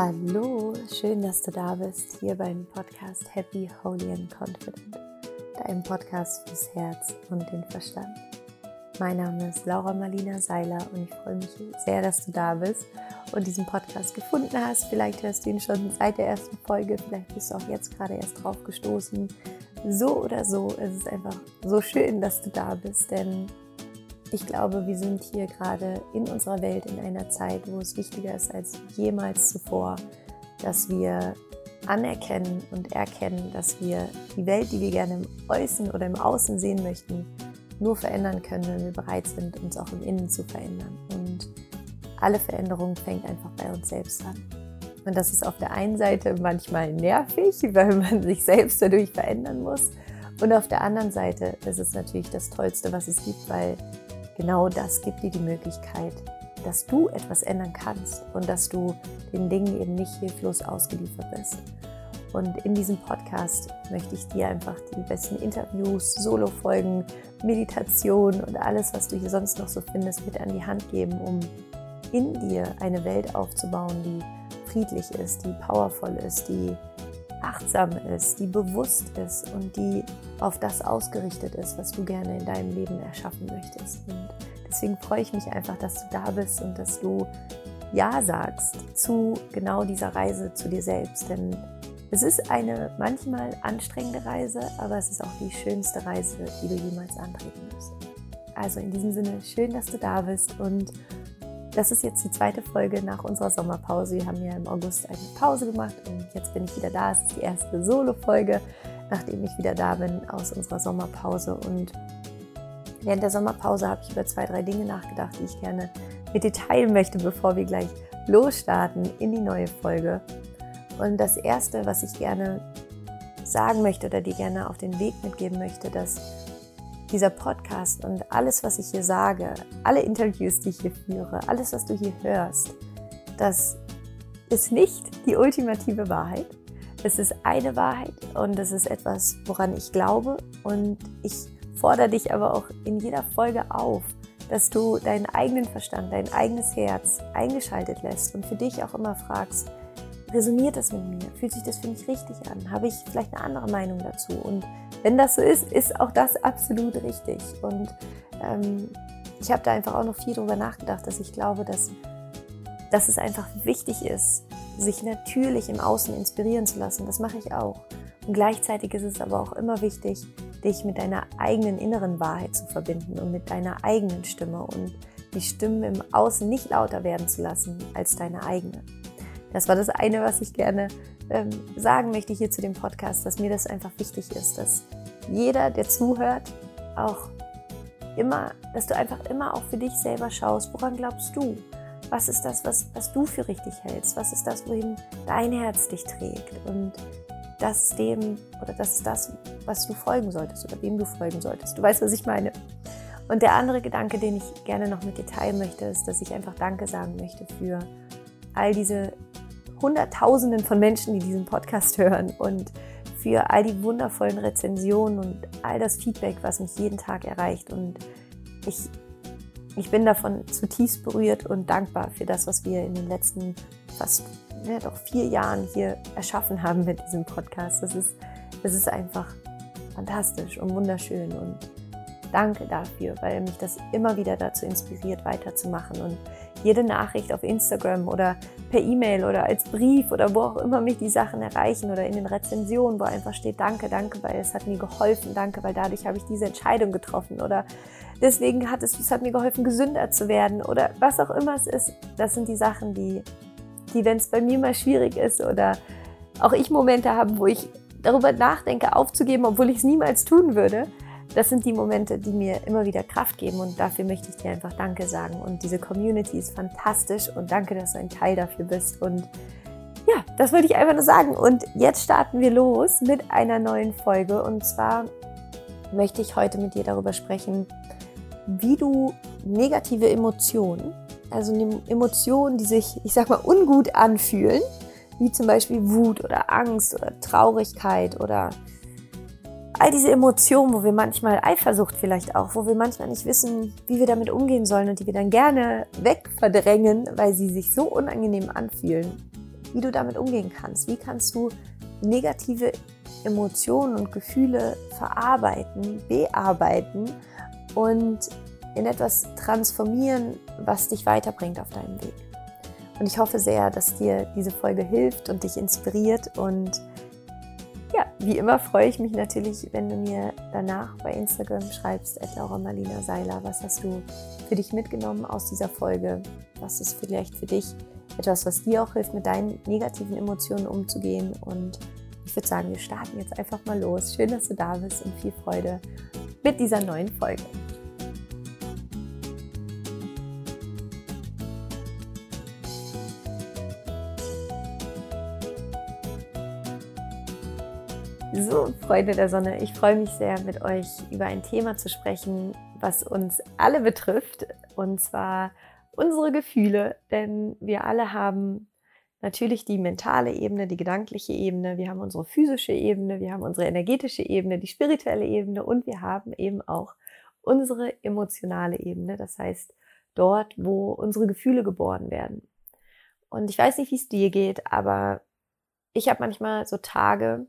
Hallo, schön, dass du da bist, hier beim Podcast Happy, Holy and Confident, deinem Podcast fürs Herz und den Verstand. Mein Name ist Laura Marlina Seiler und ich freue mich sehr, dass du da bist und diesen Podcast gefunden hast. Vielleicht hörst du ihn schon seit der ersten Folge, vielleicht bist du auch jetzt gerade erst drauf gestoßen. So oder so, es ist einfach so schön, dass du da bist, denn ich glaube, wir sind hier gerade in unserer Welt in einer Zeit, wo es wichtiger ist als jemals zuvor, dass wir anerkennen und erkennen, dass wir die Welt, die wir gerne im Äußeren oder im Außen sehen möchten, nur verändern können, wenn wir bereit sind, uns auch im Innen zu verändern. Und alle Veränderung fängt einfach bei uns selbst an. Und das ist auf der einen Seite manchmal nervig, weil man sich selbst dadurch verändern muss. Und auf der anderen Seite ist es natürlich das Tollste, was es gibt, weil genau das gibt dir die Möglichkeit, dass du etwas ändern kannst und dass du den Dingen eben nicht hilflos ausgeliefert bist. Und in diesem Podcast möchte ich dir einfach die besten Interviews, Solo-Folgen, Meditation und alles, was du hier sonst noch so findest, mit an die Hand geben, um in dir eine Welt aufzubauen, die friedlich ist, die powervoll ist, die achtsam ist, die bewusst ist und die auf das ausgerichtet ist, was du gerne in deinem Leben erschaffen möchtest. Und deswegen freue ich mich einfach, dass du da bist und dass du Ja sagst zu genau dieser Reise zu dir selbst. Denn es ist eine manchmal anstrengende Reise, aber es ist auch die schönste Reise, die du jemals antreten wirst. Also in diesem Sinne, schön, dass du da bist und das ist jetzt die zweite Folge nach unserer Sommerpause. Wir haben ja im August eine Pause gemacht und jetzt bin ich wieder da. Es ist die erste Solo-Folge, nachdem ich wieder da bin aus unserer Sommerpause. Und während der Sommerpause habe ich über zwei, drei Dinge nachgedacht, die ich gerne mit dir teilen möchte, bevor wir gleich losstarten in die neue Folge. Und das Erste, was ich gerne sagen möchte oder dir gerne auf den Weg mitgeben möchte, dass dieser Podcast und alles, was ich hier sage, alle Interviews, die ich hier führe, alles, was du hier hörst, das ist nicht die ultimative Wahrheit. Es ist eine Wahrheit und es ist etwas, woran ich glaube. Und ich fordere dich aber auch in jeder Folge auf, dass du deinen eigenen Verstand, dein eigenes Herz eingeschaltet lässt und für dich auch immer fragst, resoniert das mit mir? Fühlt sich das für mich richtig an? Habe ich vielleicht eine andere Meinung dazu? Und wenn das so ist, ist auch das absolut richtig. Und ähm, ich habe da einfach auch noch viel drüber nachgedacht, dass ich glaube, dass, dass es einfach wichtig ist, sich natürlich im Außen inspirieren zu lassen. Das mache ich auch. Und gleichzeitig ist es aber auch immer wichtig, dich mit deiner eigenen inneren Wahrheit zu verbinden und mit deiner eigenen Stimme und die Stimmen im Außen nicht lauter werden zu lassen als deine eigene. Das war das eine, was ich gerne ähm, sagen möchte hier zu dem Podcast, dass mir das einfach wichtig ist, dass jeder, der zuhört, auch immer, dass du einfach immer auch für dich selber schaust, woran glaubst du? Was ist das, was, was du für richtig hältst? Was ist das, wohin dein Herz dich trägt? Und das dem, oder das ist das, was du folgen solltest oder wem du folgen solltest. Du weißt, was ich meine. Und der andere Gedanke, den ich gerne noch mit dir teilen möchte, ist, dass ich einfach Danke sagen möchte für all diese Hunderttausenden von Menschen, die diesen Podcast hören und für all die wundervollen Rezensionen und all das Feedback, was mich jeden Tag erreicht. Und ich, ich bin davon zutiefst berührt und dankbar für das, was wir in den letzten fast ja, doch vier Jahren hier erschaffen haben mit diesem Podcast. Das ist, das ist einfach fantastisch und wunderschön und danke dafür, weil mich das immer wieder dazu inspiriert, weiterzumachen. Und jede Nachricht auf Instagram oder per E-Mail oder als Brief oder wo auch immer mich die Sachen erreichen oder in den Rezensionen, wo einfach steht, danke, danke, weil es hat mir geholfen, danke, weil dadurch habe ich diese Entscheidung getroffen oder deswegen hat es, es hat mir geholfen, gesünder zu werden oder was auch immer es ist. Das sind die Sachen, die, die wenn es bei mir mal schwierig ist oder auch ich Momente habe, wo ich darüber nachdenke, aufzugeben, obwohl ich es niemals tun würde, das sind die Momente, die mir immer wieder Kraft geben und dafür möchte ich dir einfach Danke sagen. Und diese Community ist fantastisch und danke, dass du ein Teil dafür bist. Und ja, das wollte ich einfach nur sagen. Und jetzt starten wir los mit einer neuen Folge. Und zwar möchte ich heute mit dir darüber sprechen, wie du negative Emotionen, also Emotionen, die sich, ich sag mal, ungut anfühlen, wie zum Beispiel Wut oder Angst oder Traurigkeit oder all diese Emotionen, wo wir manchmal Eifersucht vielleicht auch, wo wir manchmal nicht wissen, wie wir damit umgehen sollen und die wir dann gerne wegverdrängen, weil sie sich so unangenehm anfühlen, wie du damit umgehen kannst. Wie kannst du negative Emotionen und Gefühle verarbeiten, bearbeiten und in etwas transformieren, was dich weiterbringt auf deinem Weg. Und ich hoffe sehr, dass dir diese Folge hilft und dich inspiriert. Und ja, wie immer freue ich mich natürlich, wenn du mir danach bei Instagram schreibst, Laura Marlina Seiler, was hast du für dich mitgenommen aus dieser Folge? Was ist vielleicht für dich etwas, was dir auch hilft, mit deinen negativen Emotionen umzugehen? Und ich würde sagen, wir starten jetzt einfach mal los. Schön, dass du da bist und viel Freude mit dieser neuen Folge. So, Freunde der Sonne, ich freue mich sehr, mit euch über ein Thema zu sprechen, was uns alle betrifft, und zwar unsere Gefühle, denn wir alle haben natürlich die mentale Ebene, die gedankliche Ebene, wir haben unsere physische Ebene, wir haben unsere energetische Ebene, die spirituelle Ebene und wir haben eben auch unsere emotionale Ebene, das heißt dort, wo unsere Gefühle geboren werden. Und ich weiß nicht, wie es dir geht, aber ich habe manchmal so Tage,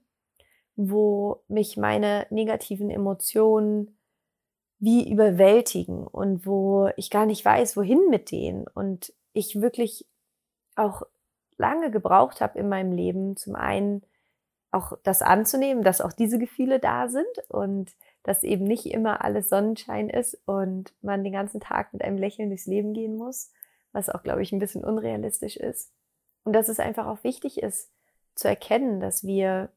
wo mich meine negativen Emotionen wie überwältigen und wo ich gar nicht weiß, wohin mit denen und ich wirklich auch lange gebraucht habe in meinem Leben, zum einen auch das anzunehmen, dass auch diese Gefühle da sind und dass eben nicht immer alles Sonnenschein ist und man den ganzen Tag mit einem Lächeln durchs Leben gehen muss, was auch, glaube ich, ein bisschen unrealistisch ist. Und dass es einfach auch wichtig ist zu erkennen, dass wir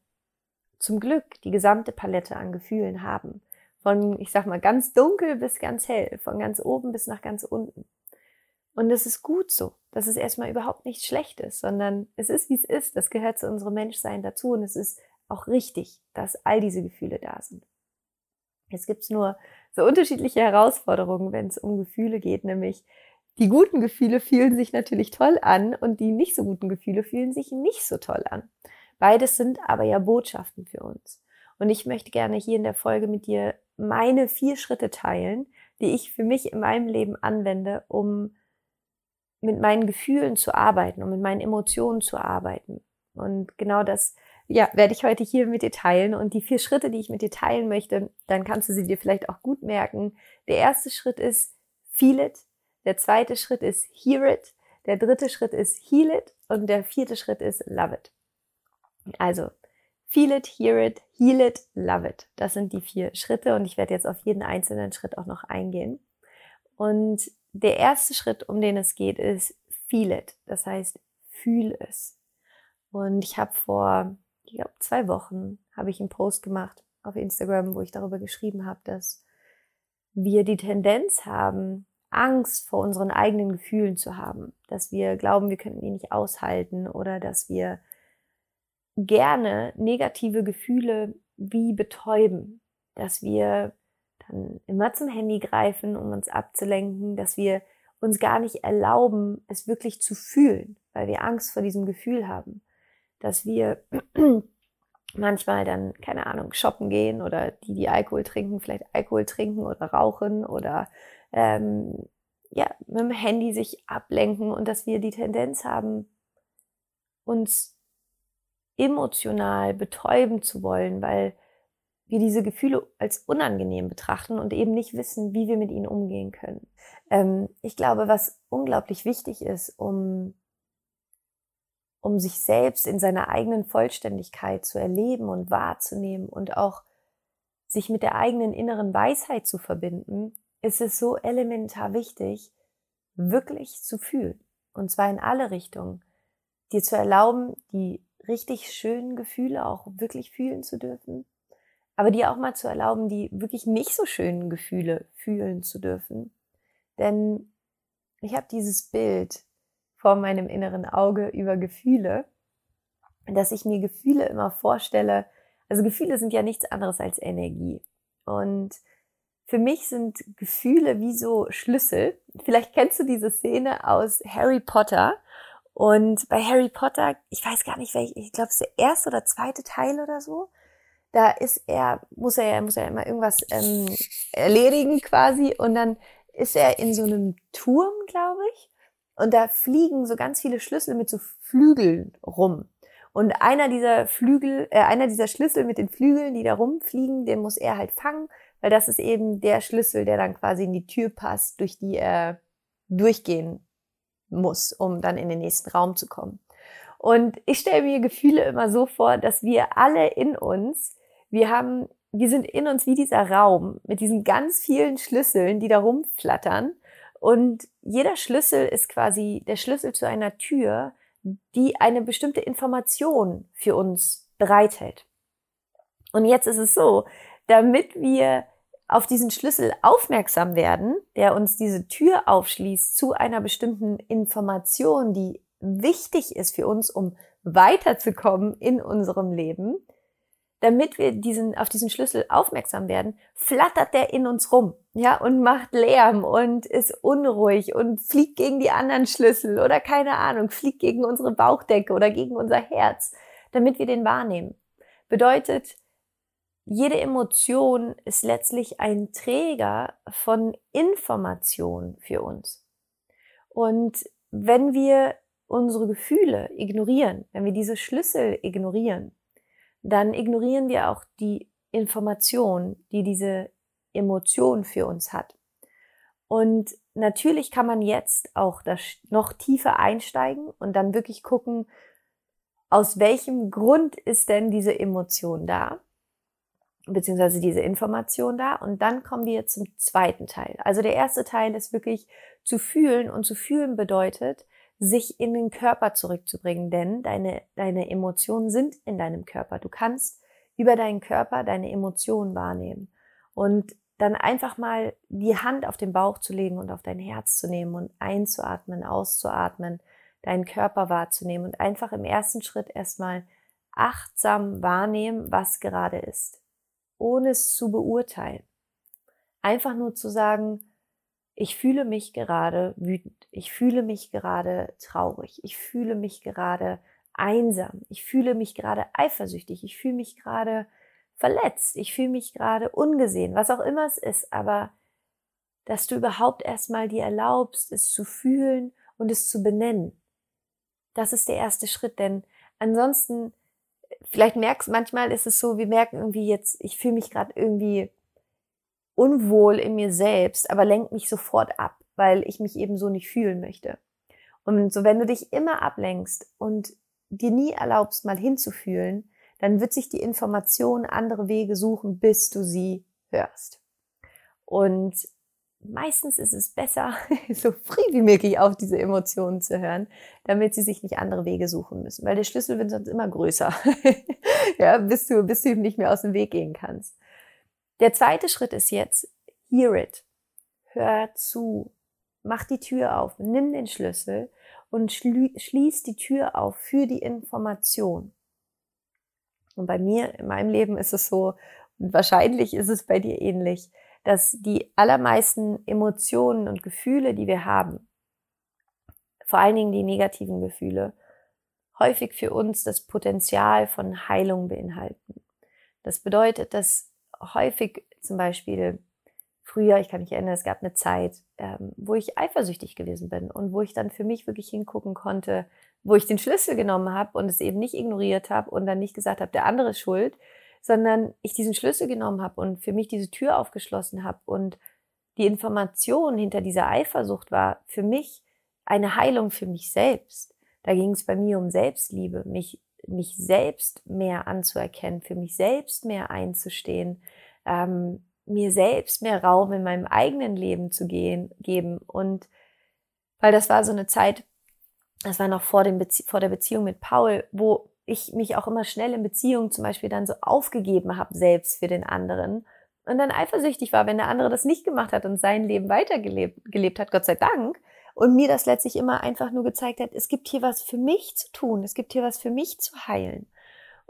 zum Glück die gesamte Palette an Gefühlen haben. Von, ich sag mal, ganz dunkel bis ganz hell, von ganz oben bis nach ganz unten. Und es ist gut so. Das ist erstmal überhaupt nichts Schlechtes, sondern es ist, wie es ist. Das gehört zu unserem Menschsein dazu und es ist auch richtig, dass all diese Gefühle da sind. Jetzt gibt's nur so unterschiedliche Herausforderungen, wenn es um Gefühle geht, nämlich die guten Gefühle fühlen sich natürlich toll an und die nicht so guten Gefühle fühlen sich nicht so toll an. Beides sind aber ja Botschaften für uns. Und ich möchte gerne hier in der Folge mit dir meine vier Schritte teilen, die ich für mich in meinem Leben anwende, um mit meinen Gefühlen zu arbeiten, um mit meinen Emotionen zu arbeiten. Und genau das, ja, werde ich heute hier mit dir teilen. Und die vier Schritte, die ich mit dir teilen möchte, dann kannst du sie dir vielleicht auch gut merken. Der erste Schritt ist Feel it. Der zweite Schritt ist Hear it. Der dritte Schritt ist Heal it. Und der vierte Schritt ist Love it. Also, feel it, hear it, heal it, love it. Das sind die vier Schritte und ich werde jetzt auf jeden einzelnen Schritt auch noch eingehen. Und der erste Schritt, um den es geht, ist feel it. Das heißt, fühl es. Und ich habe vor, ich glaube, zwei Wochen habe ich einen Post gemacht auf Instagram, wo ich darüber geschrieben habe, dass wir die Tendenz haben, Angst vor unseren eigenen Gefühlen zu haben, dass wir glauben, wir könnten die nicht aushalten oder dass wir gerne negative Gefühle wie betäuben, dass wir dann immer zum Handy greifen, um uns abzulenken, dass wir uns gar nicht erlauben, es wirklich zu fühlen, weil wir Angst vor diesem Gefühl haben, dass wir manchmal dann, keine Ahnung, shoppen gehen oder die, die Alkohol trinken, vielleicht Alkohol trinken oder rauchen oder ähm, ja, mit dem Handy sich ablenken und dass wir die Tendenz haben, uns emotional betäuben zu wollen, weil wir diese Gefühle als unangenehm betrachten und eben nicht wissen, wie wir mit ihnen umgehen können. Ähm, ich glaube, was unglaublich wichtig ist, um, um sich selbst in seiner eigenen Vollständigkeit zu erleben und wahrzunehmen und auch sich mit der eigenen inneren Weisheit zu verbinden, ist es so elementar wichtig, wirklich zu fühlen. Und zwar in alle Richtungen. Dir zu erlauben, die richtig schönen Gefühle auch wirklich fühlen zu dürfen, aber dir auch mal zu erlauben, die wirklich nicht so schönen Gefühle fühlen zu dürfen. Denn ich habe dieses Bild vor meinem inneren Auge über Gefühle, dass ich mir Gefühle immer vorstelle. Also Gefühle sind ja nichts anderes als Energie. Und für mich sind Gefühle wie so Schlüssel. Vielleicht kennst du diese Szene aus Harry Potter, und bei Harry Potter, ich weiß gar nicht, welch, ich glaube, es ist der erste oder zweite Teil oder so. Da ist er, muss er ja, muss er immer irgendwas ähm, erledigen quasi. Und dann ist er in so einem Turm, glaube ich. Und da fliegen so ganz viele Schlüssel mit so Flügeln rum. Und einer dieser Flügel, äh, einer dieser Schlüssel mit den Flügeln, die da rumfliegen, den muss er halt fangen, weil das ist eben der Schlüssel, der dann quasi in die Tür passt, durch die er durchgehen muss, um dann in den nächsten Raum zu kommen. Und ich stelle mir Gefühle immer so vor, dass wir alle in uns, wir haben, wir sind in uns wie dieser Raum mit diesen ganz vielen Schlüsseln, die da rumflattern. Und jeder Schlüssel ist quasi der Schlüssel zu einer Tür, die eine bestimmte Information für uns bereithält. Und jetzt ist es so, damit wir auf diesen Schlüssel aufmerksam werden, der uns diese Tür aufschließt zu einer bestimmten Information, die wichtig ist für uns, um weiterzukommen in unserem Leben, damit wir diesen, auf diesen Schlüssel aufmerksam werden, flattert der in uns rum, ja, und macht Lärm und ist unruhig und fliegt gegen die anderen Schlüssel oder keine Ahnung, fliegt gegen unsere Bauchdecke oder gegen unser Herz, damit wir den wahrnehmen. Bedeutet, jede Emotion ist letztlich ein Träger von Information für uns. Und wenn wir unsere Gefühle ignorieren, wenn wir diese Schlüssel ignorieren, dann ignorieren wir auch die Information, die diese Emotion für uns hat. Und natürlich kann man jetzt auch noch tiefer einsteigen und dann wirklich gucken, aus welchem Grund ist denn diese Emotion da, beziehungsweise diese Information da. Und dann kommen wir zum zweiten Teil. Also der erste Teil ist wirklich zu fühlen und zu fühlen bedeutet, sich in den Körper zurückzubringen, denn deine, deine Emotionen sind in deinem Körper. Du kannst über deinen Körper deine Emotionen wahrnehmen und dann einfach mal die Hand auf den Bauch zu legen und auf dein Herz zu nehmen und einzuatmen, auszuatmen, deinen Körper wahrzunehmen und einfach im ersten Schritt erstmal achtsam wahrnehmen, was gerade ist, ohne es zu beurteilen. Einfach nur zu sagen, ich fühle mich gerade wütend, ich fühle mich gerade traurig, ich fühle mich gerade einsam, ich fühle mich gerade eifersüchtig, ich fühle mich gerade verletzt, ich fühle mich gerade ungesehen, was auch immer es ist, aber dass du überhaupt erstmal dir erlaubst, es zu fühlen und es zu benennen. Das ist der erste Schritt, denn ansonsten, vielleicht merkst, manchmal ist es so, wir merken irgendwie jetzt, ich fühle mich gerade irgendwie unwohl in mir selbst, aber lenkt mich sofort ab, weil ich mich eben so nicht fühlen möchte. Und so, wenn du dich immer ablenkst und dir nie erlaubst, mal hinzufühlen, dann wird sich die Information andere Wege suchen, bis du sie hörst. Und meistens ist es besser, so früh wie möglich auf diese Emotionen zu hören, damit sie sich nicht andere Wege suchen müssen, weil der Schlüssel wird sonst immer größer, ja, bis du, bis du ihm nicht mehr aus dem Weg gehen kannst. Der zweite Schritt ist jetzt, hear it. Hör zu. Mach die Tür auf. Nimm den Schlüssel und schließ die Tür auf für die Information. Und bei mir, in meinem Leben ist es so, und wahrscheinlich ist es bei dir ähnlich, dass die allermeisten Emotionen und Gefühle, die wir haben, vor allen Dingen die negativen Gefühle, häufig für uns das Potenzial von Heilung beinhalten. Das bedeutet, dass häufig zum Beispiel früher, ich kann mich erinnern, es gab eine Zeit, ähm, wo ich eifersüchtig gewesen bin und wo ich dann für mich wirklich hingucken konnte, wo ich den Schlüssel genommen habe und es eben nicht ignoriert habe und dann nicht gesagt habe, der andere ist schuld, sondern ich diesen Schlüssel genommen habe und für mich diese Tür aufgeschlossen habe und die Information hinter dieser Eifersucht war für mich eine Heilung für mich selbst. Da ging es bei mir um Selbstliebe, mich mich selbst mehr anzuerkennen, für mich selbst mehr einzustehen, ähm, mir selbst mehr Raum in meinem eigenen Leben zu gehen, geben. Und weil das war so eine Zeit, das war noch vor, dem Bezie vor der Beziehung mit Paul, wo ich mich auch immer schnell in Beziehungen zum Beispiel dann so aufgegeben habe, selbst für den anderen. Und dann eifersüchtig war, wenn der andere das nicht gemacht hat und sein Leben weitergelebt gelebt hat, Gott sei Dank und mir das letztlich immer einfach nur gezeigt hat, es gibt hier was für mich zu tun, es gibt hier was für mich zu heilen.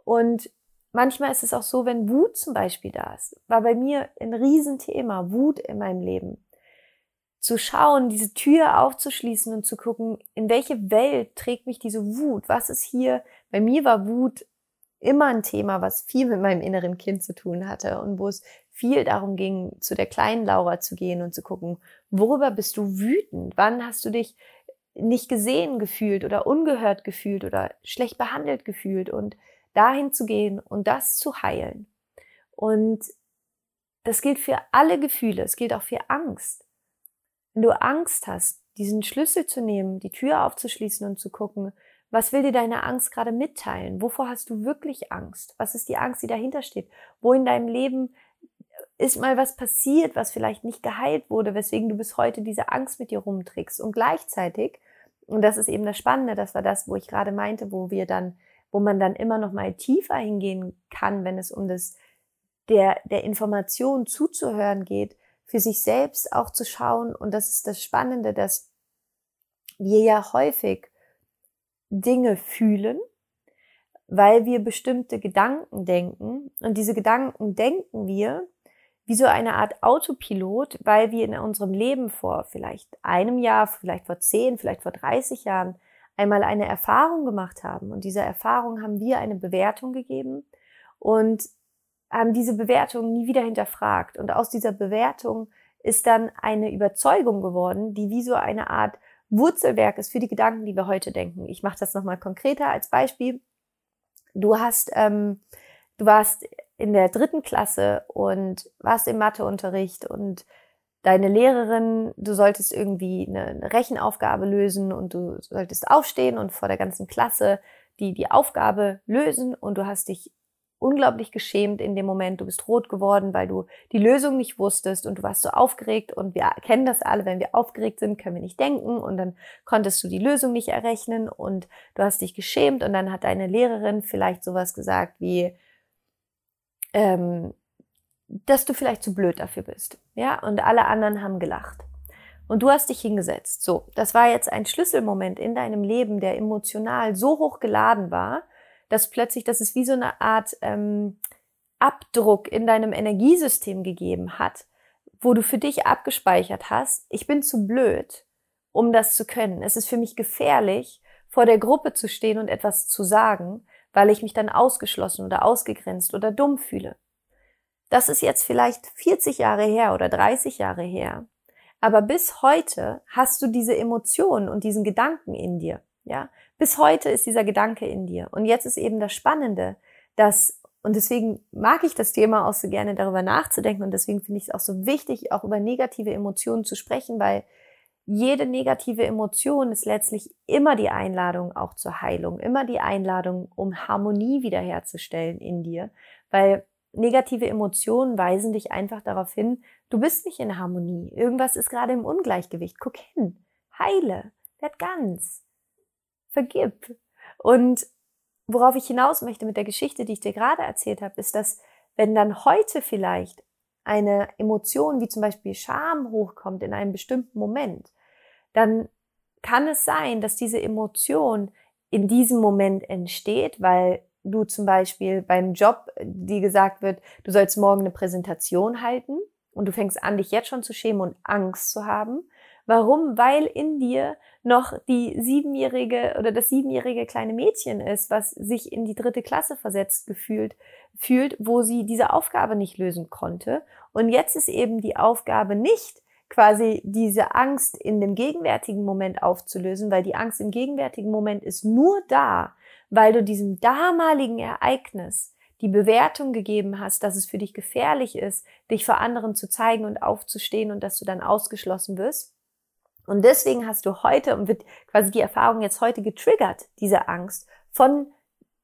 Und manchmal ist es auch so, wenn Wut zum Beispiel da ist, war bei mir ein Riesenthema, Wut in meinem Leben. Zu schauen, diese Tür aufzuschließen und zu gucken, in welche Welt trägt mich diese Wut? Was ist hier? Bei mir war Wut immer ein Thema, was viel mit meinem inneren Kind zu tun hatte und wo es viel darum ging, zu der kleinen Laura zu gehen und zu gucken, worüber bist du wütend? Wann hast du dich nicht gesehen gefühlt oder ungehört gefühlt oder schlecht behandelt gefühlt und dahin zu gehen und das zu heilen. Und das gilt für alle Gefühle, es gilt auch für Angst. Wenn du Angst hast, diesen Schlüssel zu nehmen, die Tür aufzuschließen und zu gucken, was will dir deine Angst gerade mitteilen? Wovor hast du wirklich Angst? Was ist die Angst, die dahinter steht? Wo in deinem Leben ist mal was passiert, was vielleicht nicht geheilt wurde, weswegen du bis heute diese Angst mit dir rumträgst. Und gleichzeitig, und das ist eben das Spannende, das war das, wo ich gerade meinte, wo wir dann, wo man dann immer noch mal tiefer hingehen kann, wenn es um das der, der Information zuzuhören geht, für sich selbst auch zu schauen. Und das ist das Spannende, dass wir ja häufig Dinge fühlen, weil wir bestimmte Gedanken denken. Und diese Gedanken denken wir wie so eine Art Autopilot, weil wir in unserem Leben vor vielleicht einem Jahr, vielleicht vor zehn, vielleicht vor 30 Jahren einmal eine Erfahrung gemacht haben. Und dieser Erfahrung haben wir eine Bewertung gegeben und haben diese Bewertung nie wieder hinterfragt. Und aus dieser Bewertung ist dann eine Überzeugung geworden, die wie so eine Art Wurzelwerk ist für die Gedanken, die wir heute denken. Ich mache das nochmal konkreter als Beispiel. Du hast, ähm, du warst in der dritten Klasse und warst im Matheunterricht und deine Lehrerin, du solltest irgendwie eine Rechenaufgabe lösen und du solltest aufstehen und vor der ganzen Klasse die, die Aufgabe lösen und du hast dich unglaublich geschämt in dem Moment. Du bist rot geworden, weil du die Lösung nicht wusstest und du warst so aufgeregt und wir kennen das alle, wenn wir aufgeregt sind, können wir nicht denken und dann konntest du die Lösung nicht errechnen und du hast dich geschämt und dann hat deine Lehrerin vielleicht sowas gesagt wie, ähm, dass du vielleicht zu blöd dafür bist. Ja, und alle anderen haben gelacht. Und du hast dich hingesetzt. So, das war jetzt ein Schlüsselmoment in deinem Leben, der emotional so hoch geladen war, dass plötzlich, dass es wie so eine Art ähm, Abdruck in deinem Energiesystem gegeben hat, wo du für dich abgespeichert hast, ich bin zu blöd, um das zu können. Es ist für mich gefährlich, vor der Gruppe zu stehen und etwas zu sagen, weil ich mich dann ausgeschlossen oder ausgegrenzt oder dumm fühle. Das ist jetzt vielleicht 40 Jahre her oder 30 Jahre her. Aber bis heute hast du diese Emotionen und diesen Gedanken in dir. Ja, bis heute ist dieser Gedanke in dir. Und jetzt ist eben das Spannende, dass, und deswegen mag ich das Thema auch so gerne darüber nachzudenken. Und deswegen finde ich es auch so wichtig, auch über negative Emotionen zu sprechen, weil jede negative Emotion ist letztlich immer die Einladung auch zur Heilung, immer die Einladung, um Harmonie wiederherzustellen in dir, weil negative Emotionen weisen dich einfach darauf hin, du bist nicht in Harmonie, irgendwas ist gerade im Ungleichgewicht. Guck hin, heile, werd ganz vergib. Und worauf ich hinaus möchte mit der Geschichte, die ich dir gerade erzählt habe, ist, dass wenn dann heute vielleicht eine Emotion wie zum Beispiel Scham hochkommt in einem bestimmten Moment, dann kann es sein, dass diese Emotion in diesem Moment entsteht, weil du zum Beispiel beim Job, die gesagt wird, du sollst morgen eine Präsentation halten und du fängst an, dich jetzt schon zu schämen und Angst zu haben. Warum? Weil in dir noch die siebenjährige oder das siebenjährige kleine Mädchen ist, was sich in die dritte Klasse versetzt gefühlt, fühlt, wo sie diese Aufgabe nicht lösen konnte. Und jetzt ist eben die Aufgabe nicht, quasi diese Angst in dem gegenwärtigen Moment aufzulösen, weil die Angst im gegenwärtigen Moment ist nur da, weil du diesem damaligen Ereignis die Bewertung gegeben hast, dass es für dich gefährlich ist, dich vor anderen zu zeigen und aufzustehen und dass du dann ausgeschlossen wirst. Und deswegen hast du heute und wird quasi die Erfahrung jetzt heute getriggert, diese Angst von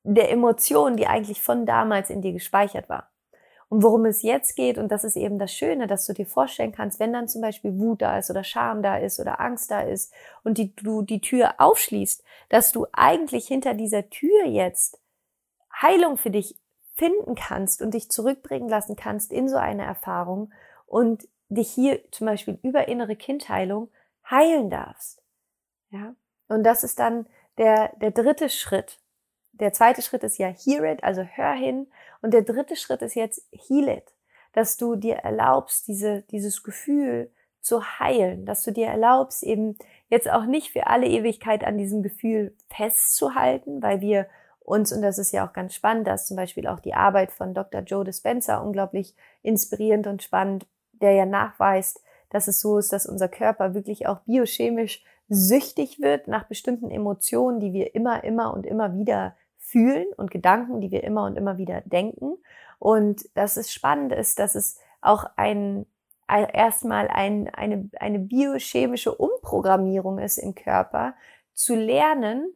der Emotion, die eigentlich von damals in dir gespeichert war. Und worum es jetzt geht, und das ist eben das Schöne, dass du dir vorstellen kannst, wenn dann zum Beispiel Wut da ist oder Scham da ist oder Angst da ist und die, du die Tür aufschließt, dass du eigentlich hinter dieser Tür jetzt Heilung für dich finden kannst und dich zurückbringen lassen kannst in so eine Erfahrung und dich hier zum Beispiel über innere Kindheilung heilen darfst. Ja? Und das ist dann der, der dritte Schritt. Der zweite Schritt ist ja hear it, also hör hin. Und der dritte Schritt ist jetzt heal it, dass du dir erlaubst, diese, dieses Gefühl zu heilen, dass du dir erlaubst, eben jetzt auch nicht für alle Ewigkeit an diesem Gefühl festzuhalten, weil wir uns, und das ist ja auch ganz spannend, dass zum Beispiel auch die Arbeit von Dr. Joe Dispenza unglaublich inspirierend und spannend, der ja nachweist, dass es so ist, dass unser Körper wirklich auch biochemisch süchtig wird nach bestimmten Emotionen, die wir immer, immer und immer wieder fühlen und Gedanken, die wir immer und immer wieder denken. Und dass es spannend ist, dass es auch ein, erstmal ein, eine, eine biochemische Umprogrammierung ist im Körper, zu lernen,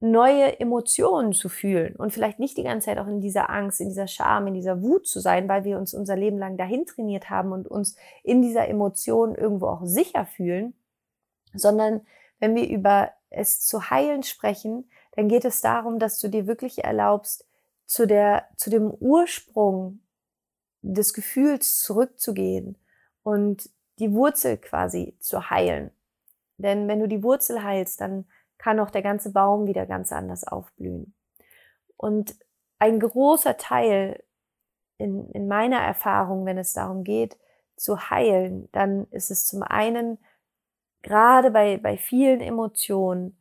neue Emotionen zu fühlen und vielleicht nicht die ganze Zeit auch in dieser Angst, in dieser Scham, in dieser Wut zu sein, weil wir uns unser Leben lang dahin trainiert haben und uns in dieser Emotion irgendwo auch sicher fühlen, sondern wenn wir über es zu heilen sprechen, dann geht es darum, dass du dir wirklich erlaubst, zu der, zu dem Ursprung des Gefühls zurückzugehen und die Wurzel quasi zu heilen. Denn wenn du die Wurzel heilst, dann kann auch der ganze Baum wieder ganz anders aufblühen. Und ein großer Teil in, in meiner Erfahrung, wenn es darum geht, zu heilen, dann ist es zum einen gerade bei, bei vielen Emotionen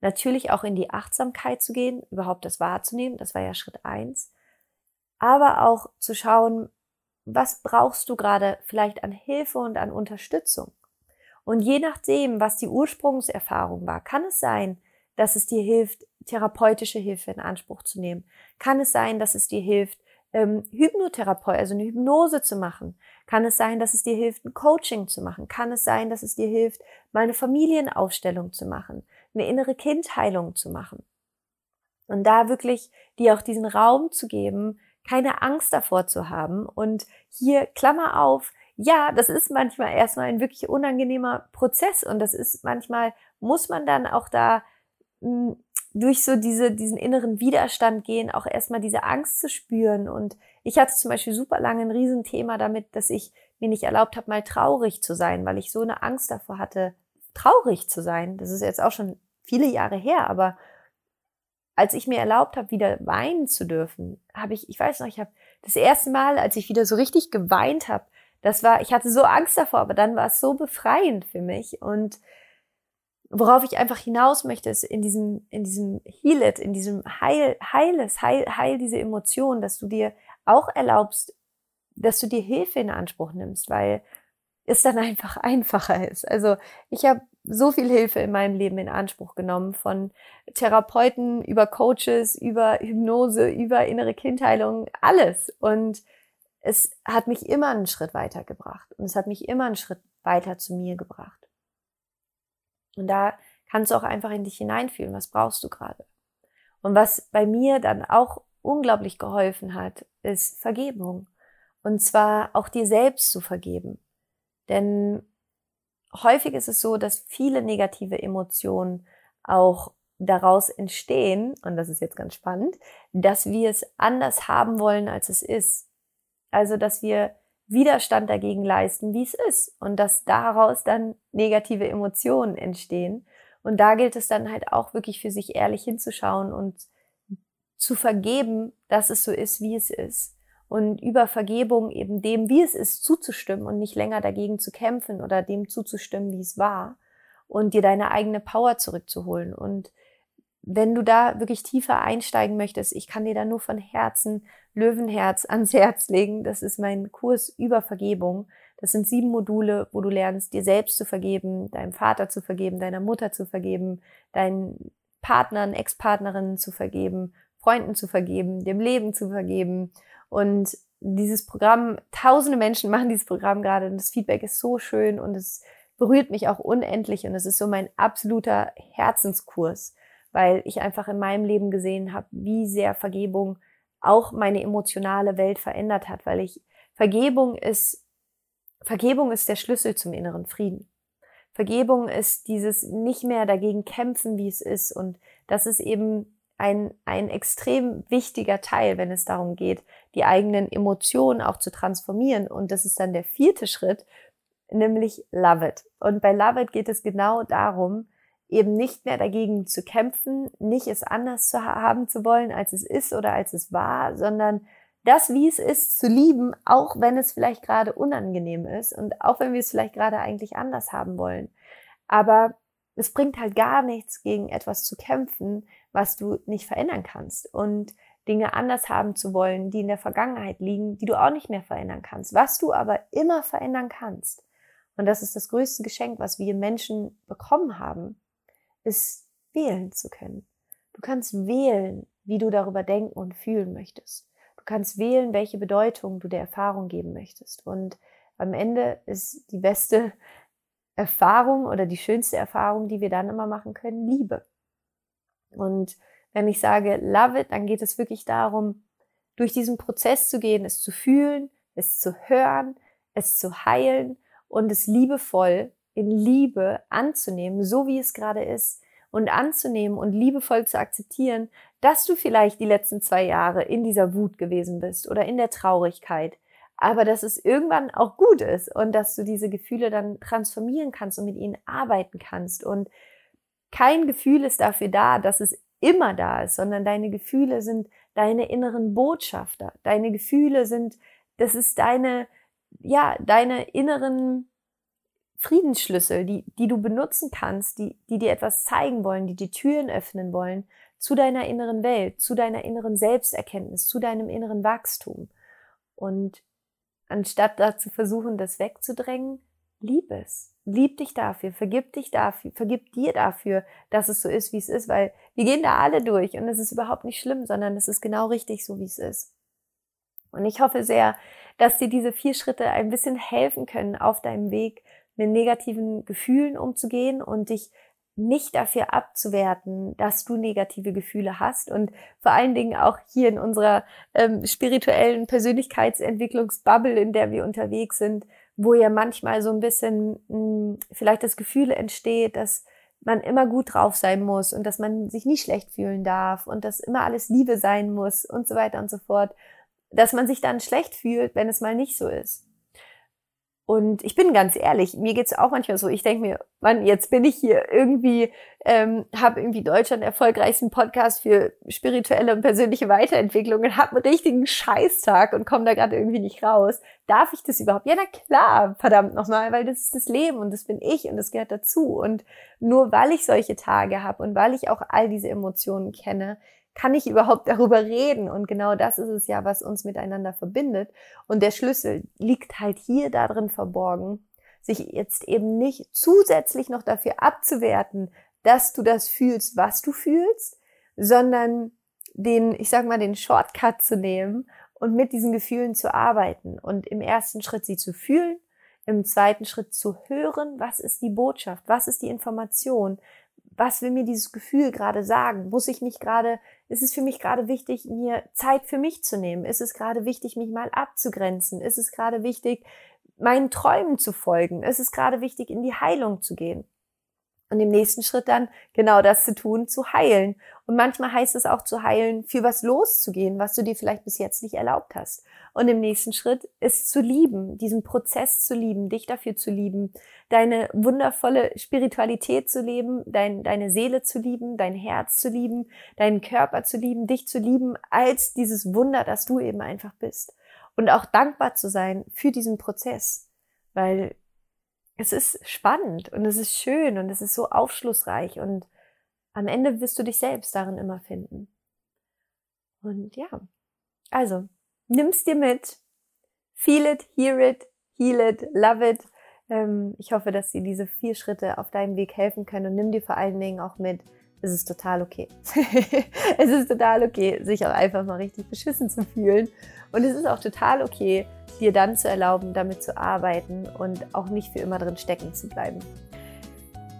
natürlich auch in die Achtsamkeit zu gehen, überhaupt das wahrzunehmen, das war ja Schritt eins, aber auch zu schauen, was brauchst du gerade vielleicht an Hilfe und an Unterstützung. Und je nachdem, was die Ursprungserfahrung war, kann es sein, dass es dir hilft, therapeutische Hilfe in Anspruch zu nehmen. Kann es sein, dass es dir hilft, ähm, Hypnotherapeut, also eine Hypnose zu machen? Kann es sein, dass es dir hilft, ein Coaching zu machen? Kann es sein, dass es dir hilft, mal eine Familienaufstellung zu machen, eine innere Kindheilung zu machen? Und da wirklich dir auch diesen Raum zu geben, keine Angst davor zu haben und hier Klammer auf, ja, das ist manchmal erstmal ein wirklich unangenehmer Prozess und das ist manchmal muss man dann auch da hm, durch so diese, diesen inneren Widerstand gehen, auch erstmal diese Angst zu spüren. Und ich hatte zum Beispiel super lange ein Riesenthema damit, dass ich mir nicht erlaubt habe, mal traurig zu sein, weil ich so eine Angst davor hatte, traurig zu sein. Das ist jetzt auch schon viele Jahre her, aber als ich mir erlaubt habe, wieder weinen zu dürfen, habe ich, ich weiß noch, ich habe das erste Mal, als ich wieder so richtig geweint habe, das war, ich hatte so Angst davor, aber dann war es so befreiend für mich und worauf ich einfach hinaus möchte, ist in diesem, in diesem Heal it, in diesem Heil, Heiles, Heil, Heil diese Emotionen, dass du dir auch erlaubst, dass du dir Hilfe in Anspruch nimmst, weil es dann einfach einfacher ist. Also ich habe so viel Hilfe in meinem Leben in Anspruch genommen, von Therapeuten über Coaches, über Hypnose, über innere Kindheilung, alles. Und es hat mich immer einen Schritt weiter gebracht. Und es hat mich immer einen Schritt weiter zu mir gebracht. Und da kannst du auch einfach in dich hineinfühlen, was brauchst du gerade. Und was bei mir dann auch unglaublich geholfen hat, ist Vergebung. Und zwar auch dir selbst zu vergeben. Denn häufig ist es so, dass viele negative Emotionen auch daraus entstehen, und das ist jetzt ganz spannend, dass wir es anders haben wollen, als es ist. Also, dass wir Widerstand dagegen leisten, wie es ist und dass daraus dann negative Emotionen entstehen. Und da gilt es dann halt auch wirklich für sich ehrlich hinzuschauen und zu vergeben, dass es so ist, wie es ist. Und über Vergebung eben dem, wie es ist, zuzustimmen und nicht länger dagegen zu kämpfen oder dem zuzustimmen, wie es war. Und dir deine eigene Power zurückzuholen. Und wenn du da wirklich tiefer einsteigen möchtest, ich kann dir da nur von Herzen Löwenherz ans Herz legen. Das ist mein Kurs über Vergebung. Das sind sieben Module, wo du lernst, dir selbst zu vergeben, deinem Vater zu vergeben, deiner Mutter zu vergeben, deinen Partnern, Ex-Partnerinnen zu vergeben, Freunden zu vergeben, dem Leben zu vergeben. Und dieses Programm, tausende Menschen machen dieses Programm gerade und das Feedback ist so schön und es berührt mich auch unendlich und es ist so mein absoluter Herzenskurs weil ich einfach in meinem Leben gesehen habe, wie sehr Vergebung auch meine emotionale Welt verändert hat, weil ich Vergebung ist Vergebung ist der Schlüssel zum inneren Frieden. Vergebung ist dieses nicht mehr dagegen kämpfen, wie es ist und das ist eben ein, ein extrem wichtiger Teil, wenn es darum geht, die eigenen Emotionen auch zu transformieren. Und das ist dann der vierte Schritt, nämlich Love It. Und bei Love It geht es genau darum, eben nicht mehr dagegen zu kämpfen, nicht es anders zu haben zu wollen, als es ist oder als es war, sondern das, wie es ist, zu lieben, auch wenn es vielleicht gerade unangenehm ist und auch wenn wir es vielleicht gerade eigentlich anders haben wollen. Aber es bringt halt gar nichts, gegen etwas zu kämpfen, was du nicht verändern kannst und Dinge anders haben zu wollen, die in der Vergangenheit liegen, die du auch nicht mehr verändern kannst, was du aber immer verändern kannst. Und das ist das größte Geschenk, was wir Menschen bekommen haben, ist wählen zu können. Du kannst wählen, wie du darüber denken und fühlen möchtest. Du kannst wählen, welche Bedeutung du der Erfahrung geben möchtest. Und am Ende ist die beste Erfahrung oder die schönste Erfahrung, die wir dann immer machen können, Liebe. Und wenn ich sage love it, dann geht es wirklich darum, durch diesen Prozess zu gehen, es zu fühlen, es zu hören, es zu heilen und es liebevoll in Liebe anzunehmen, so wie es gerade ist und anzunehmen und liebevoll zu akzeptieren, dass du vielleicht die letzten zwei Jahre in dieser Wut gewesen bist oder in der Traurigkeit, aber dass es irgendwann auch gut ist und dass du diese Gefühle dann transformieren kannst und mit ihnen arbeiten kannst und kein Gefühl ist dafür da, dass es immer da ist, sondern deine Gefühle sind deine inneren Botschafter. Deine Gefühle sind, das ist deine, ja, deine inneren Friedensschlüssel, die, die du benutzen kannst, die, die dir etwas zeigen wollen, die die Türen öffnen wollen zu deiner inneren Welt, zu deiner inneren Selbsterkenntnis, zu deinem inneren Wachstum. Und anstatt da zu versuchen, das wegzudrängen, lieb es lieb dich dafür, vergib dich dafür, vergib dir dafür, dass es so ist, wie es ist, weil wir gehen da alle durch und es ist überhaupt nicht schlimm, sondern es ist genau richtig so, wie es ist. Und ich hoffe sehr, dass dir diese vier Schritte ein bisschen helfen können, auf deinem Weg mit negativen Gefühlen umzugehen und dich nicht dafür abzuwerten, dass du negative Gefühle hast und vor allen Dingen auch hier in unserer ähm, spirituellen Persönlichkeitsentwicklungsbubble, in der wir unterwegs sind, wo ja manchmal so ein bisschen mh, hm, vielleicht das Gefühl entsteht, dass man immer gut drauf sein muss und dass man sich nie schlecht fühlen darf und dass immer alles Liebe sein muss und so weiter und so fort, dass man sich dann schlecht fühlt, wenn es mal nicht so ist. Und ich bin ganz ehrlich, mir geht's auch manchmal so, ich denke mir, Mann, jetzt bin ich hier irgendwie, ähm, habe irgendwie Deutschland erfolgreichsten Podcast für spirituelle und persönliche Weiterentwicklung und habe einen richtigen Scheißtag und komme da gerade irgendwie nicht raus. Darf ich das überhaupt? Ja, na klar, verdammt nochmal, weil das ist das Leben und das bin ich und das gehört dazu. Und nur weil ich solche Tage habe und weil ich auch all diese Emotionen kenne, kann ich überhaupt darüber reden? Und genau das ist es ja, was uns miteinander verbindet. Und der Schlüssel liegt halt hier darin verborgen, sich jetzt eben nicht zusätzlich noch dafür abzuwerten, dass du das fühlst, was du fühlst, sondern den, ich sag mal, den Shortcut zu nehmen und mit diesen Gefühlen zu arbeiten und im ersten Schritt sie zu fühlen, im zweiten Schritt zu hören, was ist die Botschaft, was ist die Information, was will mir dieses Gefühl gerade sagen? Muss ich mich gerade, ist es für mich gerade wichtig, mir Zeit für mich zu nehmen? Ist es gerade wichtig, mich mal abzugrenzen? Ist es gerade wichtig, meinen Träumen zu folgen? Ist es gerade wichtig, in die Heilung zu gehen? Und im nächsten Schritt dann genau das zu tun, zu heilen. Und manchmal heißt es auch zu heilen, für was loszugehen, was du dir vielleicht bis jetzt nicht erlaubt hast. Und im nächsten Schritt ist zu lieben, diesen Prozess zu lieben, dich dafür zu lieben, deine wundervolle Spiritualität zu leben, dein, deine Seele zu lieben, dein Herz zu lieben, deinen Körper zu lieben, dich zu lieben als dieses Wunder, das du eben einfach bist. Und auch dankbar zu sein für diesen Prozess, weil es ist spannend und es ist schön und es ist so aufschlussreich und am Ende wirst du dich selbst darin immer finden. Und ja, also nimm's dir mit, feel it, hear it, heal it, love it. Ähm, ich hoffe, dass dir diese vier Schritte auf deinem Weg helfen können und nimm dir vor allen Dingen auch mit, es ist total okay. es ist total okay, sich auch einfach mal richtig beschissen zu fühlen. Und es ist auch total okay, dir dann zu erlauben, damit zu arbeiten und auch nicht für immer drin stecken zu bleiben.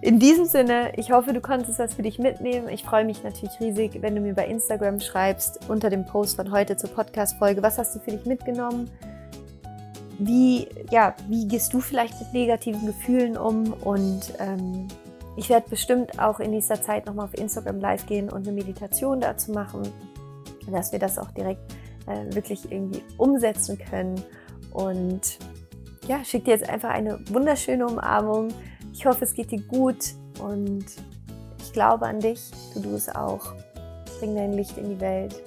In diesem Sinne, ich hoffe, du konntest was für dich mitnehmen. Ich freue mich natürlich riesig, wenn du mir bei Instagram schreibst unter dem Post von heute zur Podcast-Folge. Was hast du für dich mitgenommen? Wie, ja, wie gehst du vielleicht mit negativen Gefühlen um? Und ähm, ich werde bestimmt auch in nächster Zeit nochmal auf Instagram live gehen und eine Meditation dazu machen, dass wir das auch direkt äh, wirklich irgendwie umsetzen können. Und ja, schick dir jetzt einfach eine wunderschöne Umarmung. Ich hoffe, es geht dir gut und ich glaube an dich. Du du es auch. Bring dein Licht in die Welt.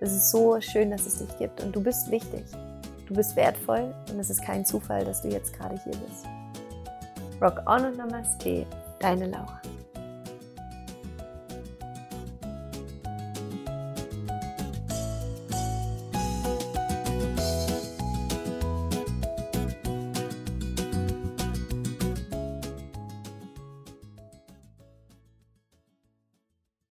Es ist so schön, dass es dich gibt und du bist wichtig. Du bist wertvoll und es ist kein Zufall, dass du jetzt gerade hier bist. Rock on und Namaste, deine Laura.